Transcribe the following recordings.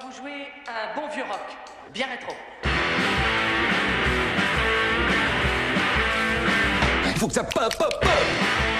vous jouer un bon vieux rock, bien rétro. Il faut que ça pop, pop, pop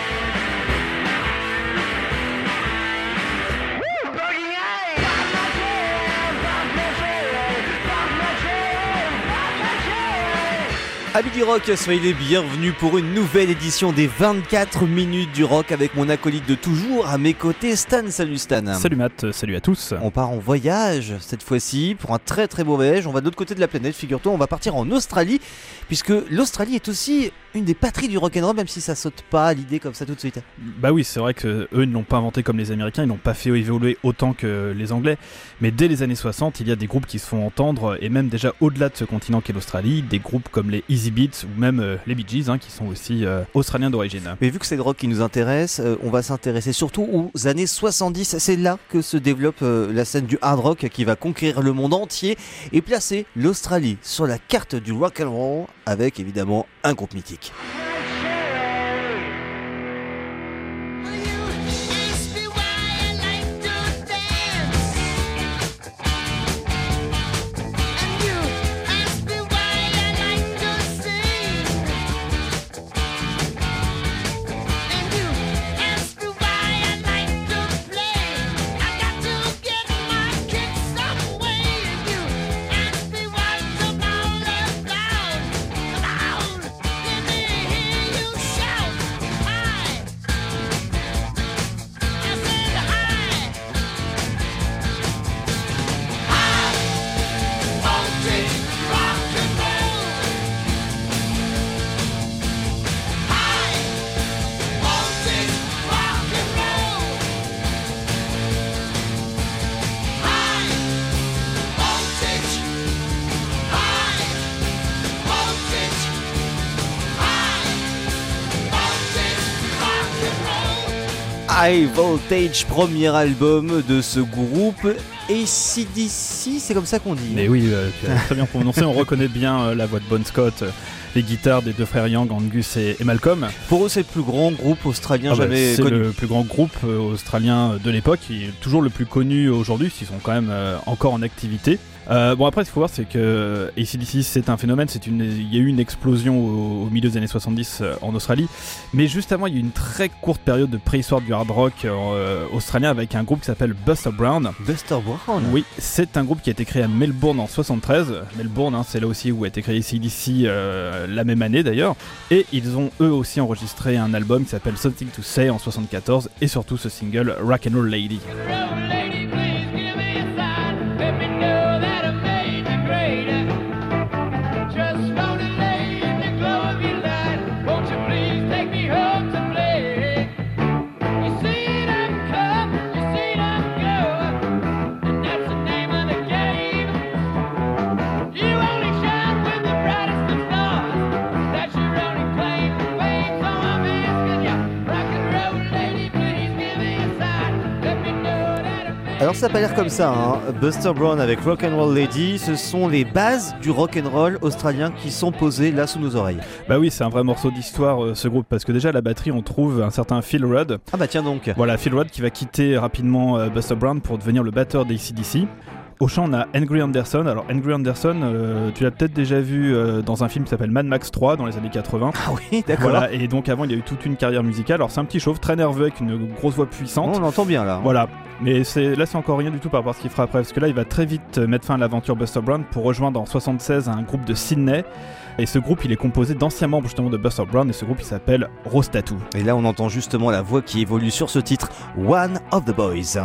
Amis du rock, soyez les bienvenus pour une nouvelle édition des 24 minutes du rock avec mon acolyte de toujours à mes côtés, Stan. Salut Stan. Salut Matt, salut à tous. On part en voyage cette fois-ci pour un très très beau voyage. On va de l'autre côté de la planète, figure-toi, on va partir en Australie puisque l'Australie est aussi une des patries du rock'n'roll, même si ça saute pas à l'idée comme ça tout de suite. Bah oui, c'est vrai que eux ne l'ont pas inventé comme les Américains, ils n'ont pas fait évoluer autant que les Anglais. Mais dès les années 60, il y a des groupes qui se font entendre, et même déjà au-delà de ce continent qu'est l'Australie, des groupes comme les Easy Beats ou même euh, les Bee Gees, hein, qui sont aussi euh, australiens d'origine. Mais vu que c'est le rock qui nous intéresse, euh, on va s'intéresser surtout aux années 70. C'est là que se développe la scène du hard rock qui va conquérir le monde entier et placer l'Australie sur la carte du rock and roll avec évidemment un groupe mythique. High Voltage, premier album de ce groupe. ACDC, c'est comme ça qu'on dit. Mais oui, euh, très bien prononcé, on reconnaît bien euh, la voix de Bon Scott, euh, les guitares des deux frères Young, Angus et, et Malcolm. Pour eux, c'est le plus grand groupe australien Ah bah, jamais c'est connu. le plus grand groupe euh, australien de l'époque, toujours le plus connu aujourd'hui, s'ils sont quand même euh, encore en activité. Euh, bon après, ce qu'il faut voir, c'est que ACDC, c'est un phénomène. C'est une, il y a eu une explosion au, au milieu des années 70 euh, en Australie, mais juste avant, il y a eu une très courte période de préhistoire du hard rock euh, australien avec un groupe qui s'appelle Buster Brown. Buster Brown. Oui, c'est un groupe qui a été créé à Melbourne en 73. Melbourne, hein, c'est là aussi où a été créé ACDC la même année d'ailleurs. Et ils ont eux aussi enregistré un album qui s'appelle Something to Say en 74 et surtout ce single Rock and Roll Lady. Roll lady, Alors ça n'a pas l'air comme ça, hein. Buster Brown avec Rock'n'Roll Lady, ce sont les bases du rock'n'roll australien qui sont posées là sous nos oreilles. Bah oui, c'est un vrai morceau d'histoire euh, ce groupe parce que déjà à la batterie on trouve un certain Phil Rudd. Ah bah tiens donc. Voilà, Phil Rudd qui va quitter rapidement euh, Buster Brown pour devenir le batteur d'ACDC. Au chant, on a Angry Anderson. Alors, Angry Anderson, euh, tu l'as peut-être déjà vu euh, dans un film qui s'appelle Mad Max 3 dans les années 80. Ah oui, d'accord. Voilà, et donc avant, il a eu toute une carrière musicale. Alors, c'est un petit chauve très nerveux avec une grosse voix puissante. On l'entend bien là. Voilà, mais c'est là c'est encore rien du tout par rapport à ce qu'il fera après, parce que là il va très vite euh, mettre fin à l'aventure Buster Brown pour rejoindre en 76 un groupe de Sydney. Et ce groupe il est composé d'anciens membres justement de Buster Brown et ce groupe il s'appelle Rose Tattoo. Et là on entend justement la voix qui évolue sur ce titre, One of the Boys.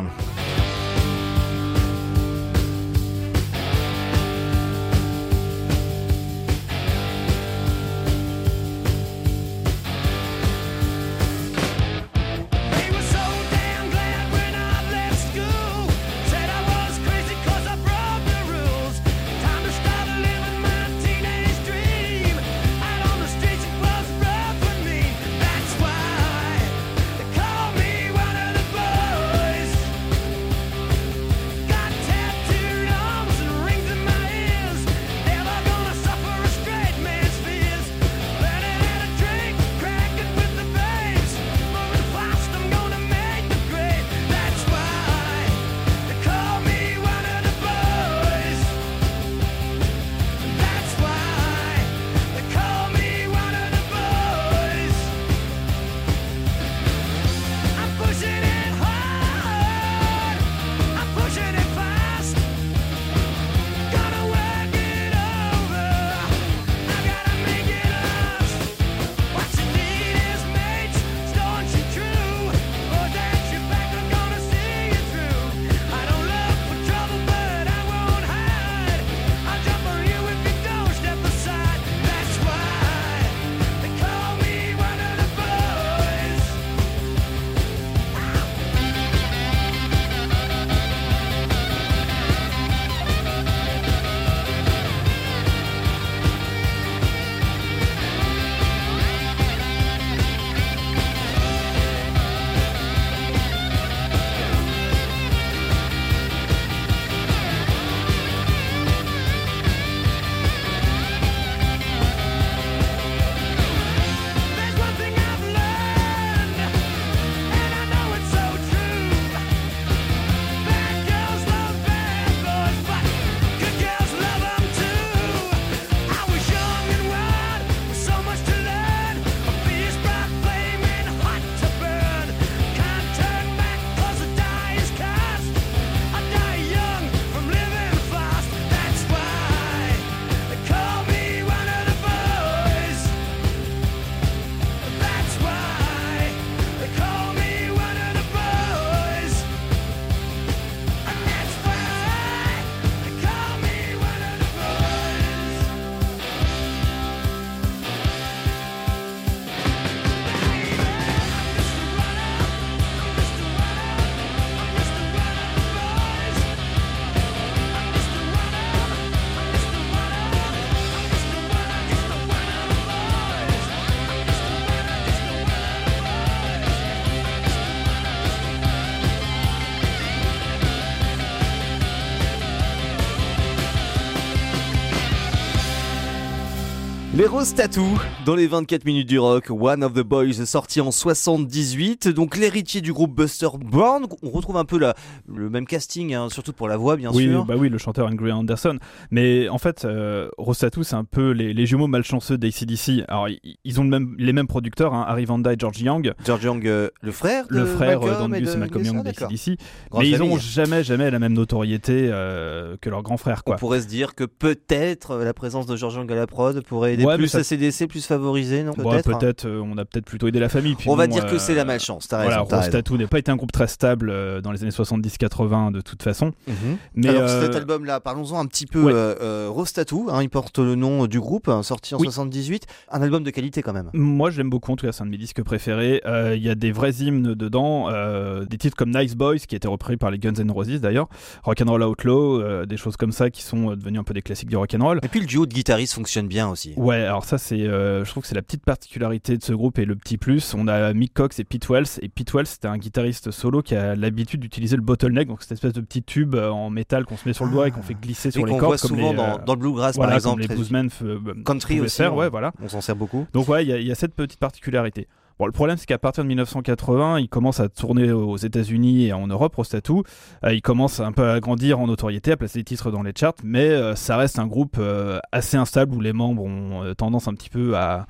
Rose Tattoo, dans les 24 minutes du rock, One of the Boys sorti en 78, donc l'héritier du groupe Buster Brown, on retrouve un peu la, le même casting, hein, surtout pour la voix bien oui, sûr. bah oui, le chanteur Angry Anderson. Mais en fait, euh, Rose Tattoo, c'est un peu les, les jumeaux malchanceux d'ACDC. Alors, ils ont le même, les mêmes producteurs, hein, Harry Vanda et George Young, George Young, euh, le frère le frère euh, d'Angus et Malcolm Young d'ACDC. Mais ils famille. ont jamais, jamais la même notoriété euh, que leurs grands frères, On quoi. pourrait se dire que peut-être la présence de George Young à la prod pourrait aider Ouais, plus ça- ACDC, plus favoriser, non Peut-être. hein. euh, on a peut-être plutôt aidé la famille. puis On va dire que euh, c'est la malchance, t'as raison. Tattoo n'a pas été un groupe très stable euh, dans les années 70-80 de toute façon. Mhm. Mais Alors euh, cet album-là, parlons-en un petit peu. ouais. euh, euh, Rose Tattoo, hein, il porte le nom du groupe, hein, sorti en Oui. 78. Un album de qualité quand même. Moi, j'aime beaucoup, en tout cas, c'est un de mes disques préférés. Euh, Il y a des vrais hymnes dedans, euh, des titres comme Nice Boys, qui a été repris par les Guns N' Roses d'ailleurs, Rock'n'Roll Outlaw, euh, des choses comme ça qui sont euh, devenues un peu des classiques du rock'n'roll. Et puis le duo de guitaristes fonctionne bien aussi. Ouais, alors ça, c'est, euh, je trouve que c'est la petite particularité de ce groupe et le petit plus. On a Mick Cox et Pete Wells. Et Pete Wells, c'était un guitariste solo qui a l'habitude d'utiliser le bottleneck, donc cette espèce de petit tube euh, en métal qu'on se met sur le doigt et qu'on fait glisser Et sur les cordes. voit comme souvent les, dans, euh, dans le bluegrass voilà, par exemple. comme les bluesmen Country aussi, faire, on- ouais, voilà. On s'en sert beaucoup. Donc ouais, il y, a- il y a cette petite particularité. Bon, le problème, c'est qu'à partir de 1980, il commence à tourner aux États-Unis et en Europe, Rostatou. Euh, il commence un peu à grandir en notoriété, à placer des titres dans les charts, mais euh, ça reste un groupe euh, assez instable où les membres ont tendance un petit peu à,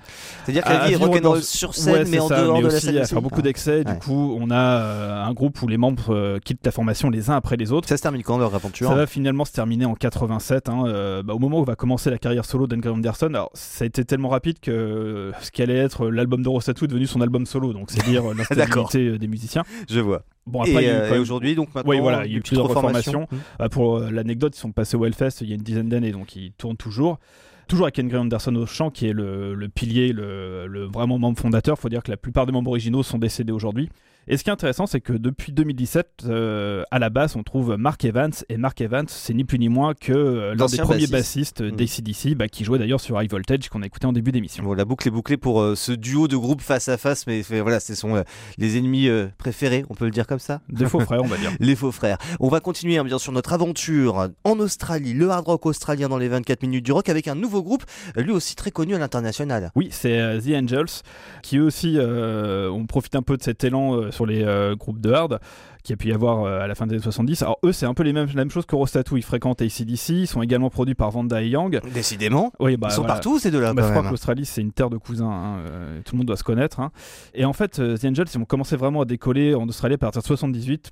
C'est-à-dire que à la vie rock'n'roll sur scène, Ouais, mais en ça, dehors mais de la aussi scène. à faire beaucoup d'excès. Ouais. Du coup, on a un groupe où les membres quittent la formation les uns après les autres. Ça se termine quand leur aventure Ça va finalement se terminer en 87, hein, euh, bah, au moment où va commencer la carrière solo d'Angry Anderson. Alors, ça a été tellement rapide que ce qui allait être l'album de Rosatou est devenu son album solo, donc c'est dire l'instabilité euh, des musiciens. Je vois. Bon, après, et euh, et aujourd'hui, donc maintenant, Oui, voilà, il y a eu plusieurs reformation. Euh, pour euh, l'anecdote, ils sont passés au Hellfest il y a une dizaine d'années, donc ils tournent toujours. Toujours avec Angry Anderson au chant, qui est le, le pilier, le, le vraiment membre fondateur. Il faut dire que la plupart des membres originaux sont décédés aujourd'hui. Et ce qui est intéressant, c'est que depuis 2017, euh, à la basse, on trouve Mark Evans. Et Mark Evans, c'est ni plus ni moins que euh, l'un des premiers bassiste. bassistes Mm. d'ACDC, bah, qui jouait d'ailleurs sur High Voltage, qu'on a écouté en début d'émission. Bon, la boucle est bouclée pour euh, ce duo de groupes face à face, mais voilà, ce sont les ennemis préférés, on peut le dire comme ça. Des faux frères, on va dire. Les faux frères. On va continuer hein, bien sûr notre aventure en Australie, le hard rock australien dans les 24 minutes du rock avec un nouveau groupe, lui aussi très connu à l'international. Oui, c'est The Angels, qui eux aussi ont profité un peu de cet élan sur les euh, groupes de hard qui a pu y avoir euh, à la fin des années 70. Alors eux, c'est un peu les mêmes, la même chose que Rostatou, ils fréquentent ACDC, ils sont également produits par Vanda et Young. Décidément, Oui, bah, ils sont voilà. partout ces deux-là Bah, je crois que l'Australie, c'est une terre de cousins, hein, euh, tout le monde doit se connaître. hein. Et en fait, The Angels, ils ont commencé vraiment à décoller en Australie à partir de 78,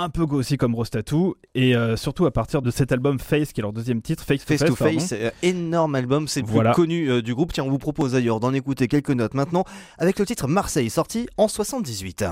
un peu aussi comme Rostatou, et euh, surtout à partir de cet album Face, qui est leur deuxième titre, Face, Face to to Face. Face, euh, énorme album, c'est le plus connu euh, du groupe. Tiens, on vous propose d'ailleurs d'en écouter quelques notes maintenant avec le titre Marseille, sorti en 78.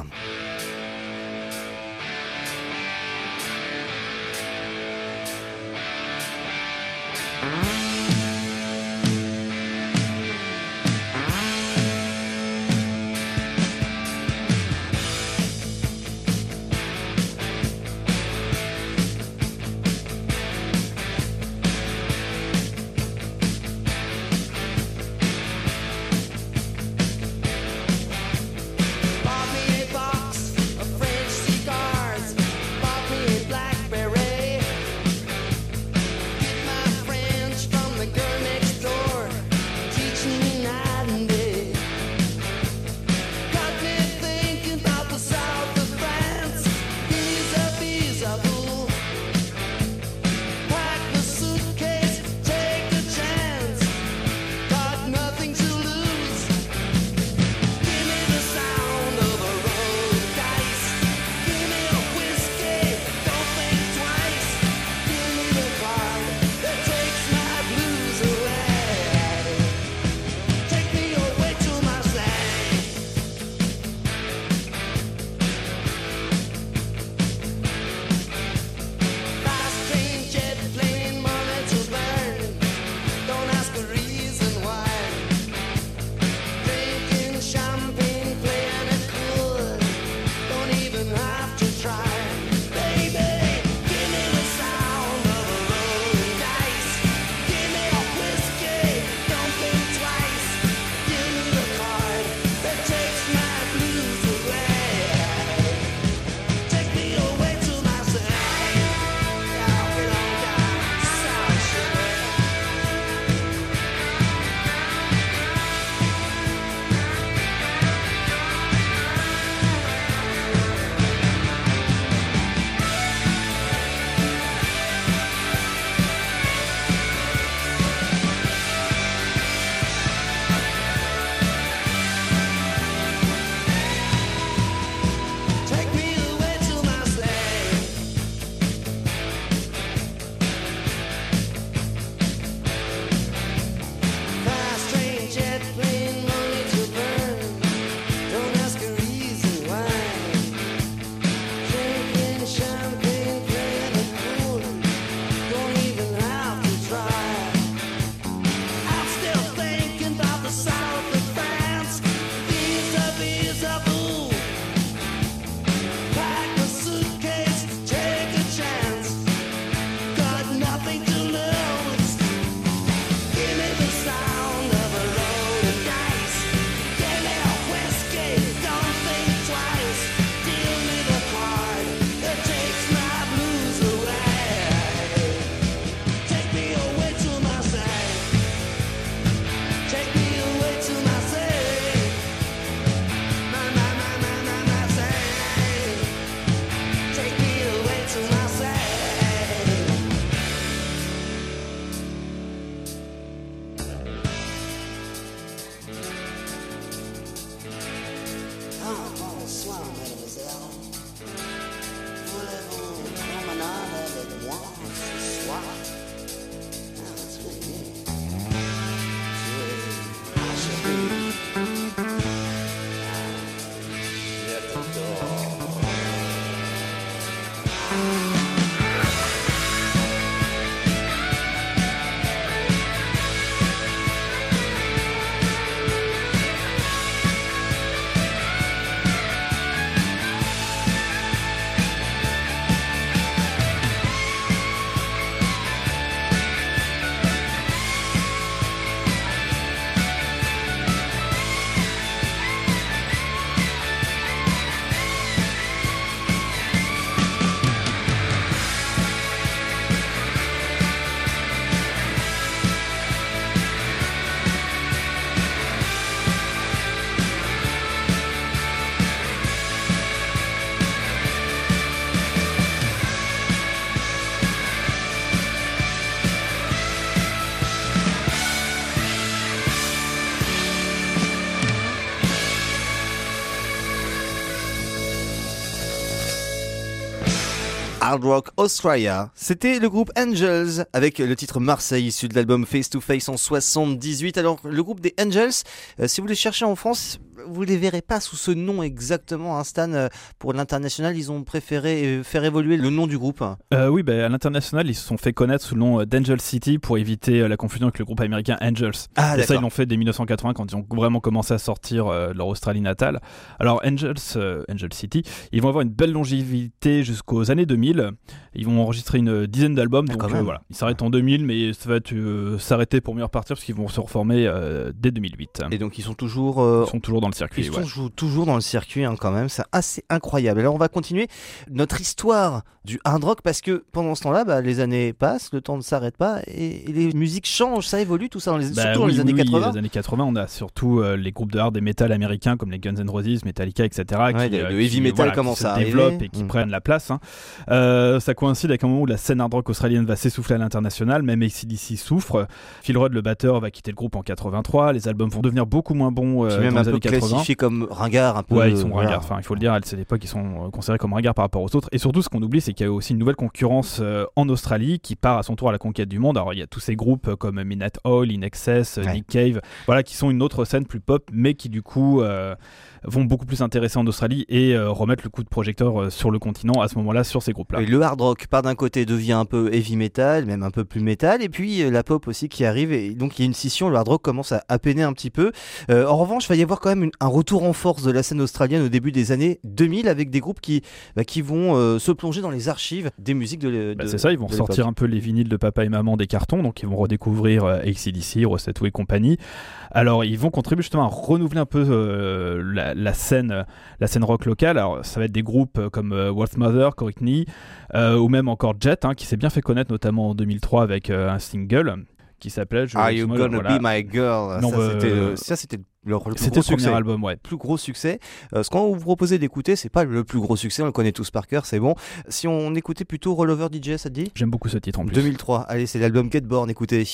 Hard rock Australia. C'était le groupe Angels avec le titre Marseille issu de l'album Face to Face en 78. Alors le groupe des Angels, euh, si vous les cherchez en France, vous les verrez pas sous ce nom exactement. Hein, Stan, euh, pour l'international, ils ont préféré euh, faire évoluer le nom du groupe. Euh, oui, bah, à l'international, ils se sont fait connaître sous le nom d'Angel City pour éviter la confusion avec le groupe américain Angels. Ah Et ça, ils l'ont fait dès 1980 quand ils ont vraiment commencé à sortir euh, leur Australie natale. Alors, Angels, euh, Angel City, ils vont avoir une belle longévité jusqu'aux années 2000. Ils vont enregistrer une dizaine d'albums. Ah, Donc, voilà. Ils s'arrêtent en 2000, mais ça va s'arrêter pour mieux repartir parce qu'ils vont se reformer dès 2008. Et donc ils sont toujours Ils sont toujours dans le circuit. Ils ouais. sont jou- toujours dans le circuit hein, quand même, c'est assez incroyable. Alors on va continuer notre histoire du hard rock parce que pendant ce temps-là, bah, les années passent, le temps ne s'arrête pas et, et les musiques changent, ça évolue tout ça, dans les, Bah surtout dans les années oui, oui, 80. les années 80, on a surtout euh, les groupes de hard et metal américains comme les Guns N' Roses, Metallica, etc. Ouais, qui, le- euh, le heavy qui, metal voilà, commence à arriver. développent et qui Mm. prennent la place. hein. Euh, ça coïncide avec un moment où la scène hard rock australienne va s'essouffler à l'international, même ACDC souffre. Phil Rudd, le batteur, va quitter le groupe en 83. Les albums vont devenir beaucoup moins bons euh, Puis même dans un les peu années 80. Classifiés comme ringard un peu. Ouais, ils sont voilà. ringards. Enfin, il faut le dire, à cette époque, ils sont euh, considérés comme ringards par rapport aux autres. Et surtout, ce qu'on oublie, c'est qu'il y a aussi une nouvelle concurrence euh, en Australie qui part à son tour à la conquête du monde. Alors, il y a tous ces groupes euh, comme Midnight Oil, In Excess, euh, Ouais. Nick Cave, voilà, qui sont une autre scène plus pop, mais qui du coup euh, vont beaucoup plus intéresser en Australie et euh, remettre le coup de projecteur euh, sur le continent à ce moment-là sur ces groupes-là. Le hard rock, par d'un côté, devient un peu heavy metal, même un peu plus metal, et puis euh, la pop aussi qui arrive, et donc il y a une scission, le hard rock commence à, à peiner un petit peu. Euh, en revanche, il va y avoir quand même une- un retour en force de la scène australienne au début des années 2000, avec des groupes qui, bah, qui vont euh, se plonger dans les archives des musiques de, Bah, de- c'est ça, ils vont de sortir l'époque. un peu les vinyles de papa et maman des cartons, donc ils vont redécouvrir euh, ACDC, Rossetto et compagnie. Alors ils vont contribuer justement à renouveler un peu euh, la, la scène, la scène rock locale. Alors ça va être des groupes euh, comme Wolf Mother, Courtney, ou même encore Jet, hein, qui s'est bien fait connaître notamment en 2003 avec un single qui s'appelait. Are you gonna voilà. be my girl Non, ça, bah, c'était le, ça, c'était leur le plus C'était gros le premier succès. album, ouais. plus gros succès. Euh, ce qu'on vous proposait d'écouter, c'est pas le plus gros succès, on le connaît tous par cœur, c'est bon. Si on écoutait plutôt Rollover DJ, ça te dit? J'aime beaucoup ce titre en plus. 2003, allez, c'est l'album Get Born, écoutez.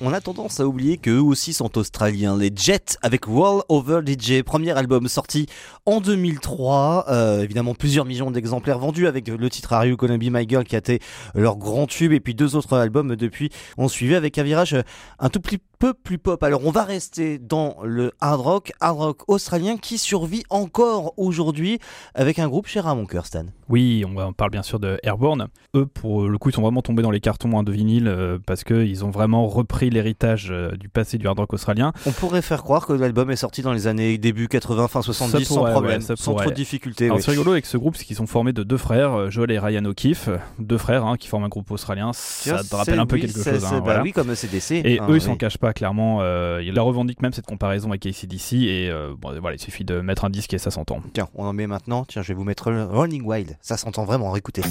On a tendance à oublier qu'eux aussi sont australiens. Les Jets avec Roll Over DJ, premier album sorti en 2003. Euh, évidemment, plusieurs millions d'exemplaires vendus avec le titre Are You My Girl qui a été leur grand tube. Et puis deux autres albums depuis ont suivi avec un virage un tout petit plus pop. Alors on va rester dans le hard rock, hard rock australien qui survit encore aujourd'hui avec un groupe cher à mon cœur, Stan. Oui, on, parle bien sûr de Airborne. Eux, pour le coup, ils sont vraiment tombés dans les cartons hein, de vinyle euh, parce qu'ils ont vraiment repris l'héritage euh, du passé du hard rock australien. On pourrait faire croire que l'album est sorti dans les années début 80, fin 70 pourrait, sans problème, ouais, sans trop de difficultés. Oui. c'est rigolo avec ce groupe, c'est qu'ils sont formés de deux frères, euh, Joel et Ryan O'Keefe, deux frères hein, qui forment un groupe australien. Ça te rappelle un peu oui, quelque chose. hein, bah voilà. oui, comme CDC. Et hein, eux, ils oui. s'en cachent pas clairement. euh, ils la revendiquent même cette comparaison avec ACDC. Et euh, bon, voilà, il suffit de mettre un disque et ça s'entend. Tiens, on en met maintenant. Tiens, je vais vous mettre Running Wild. Ça s'entend vraiment. Écoutez.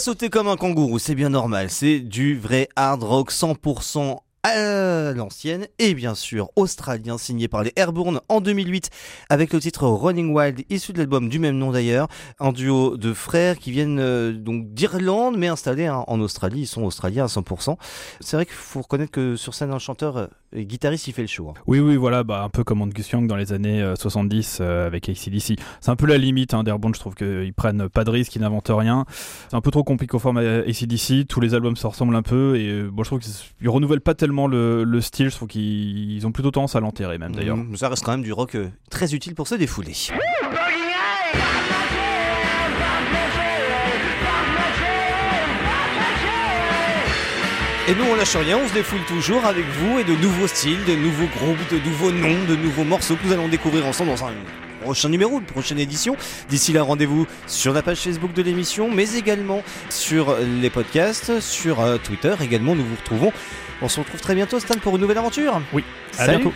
Sauter comme un kangourou, c'est bien normal. C'est du vrai hard rock 100% à l'ancienne et bien sûr australien signé par les Airborne en 2008 avec le titre Running Wild issu de l'album du même nom d'ailleurs un duo de frères qui viennent euh, donc d'Irlande mais installés hein, en Australie ils sont australiens à 100% c'est vrai qu'il faut reconnaître que sur scène un chanteur euh, guitariste il fait le show hein. Oui, oui, voilà, bah, un peu comme Angus Young dans les années euh, 70 euh, avec ACDC. C'est un peu la limite hein, d'Airborne, je trouve qu'ils prennent pas de risques, ils n'inventent rien. C'est un peu trop compliqué au format ACDC, tous les albums se ressemblent un peu et bon, je trouve qu'ils renouvellent pas tellement le, le style, je trouve qu'ils ils ont plutôt tendance à l'enterrer même d'ailleurs. Mm, ça reste quand même du rock euh, très utile pour se défouler Et nous on lâche rien, on se défoule toujours avec vous et de nouveaux styles, de nouveaux groupes, de nouveaux noms, de nouveaux morceaux que nous allons découvrir ensemble dans un prochain numéro, une prochaine édition. D'ici là, rendez-vous sur la page Facebook de l'émission, mais également sur les podcasts, sur euh, Twitter également, nous vous retrouvons. On se retrouve très bientôt Stan pour une nouvelle aventure. Oui, à Salut. bientôt.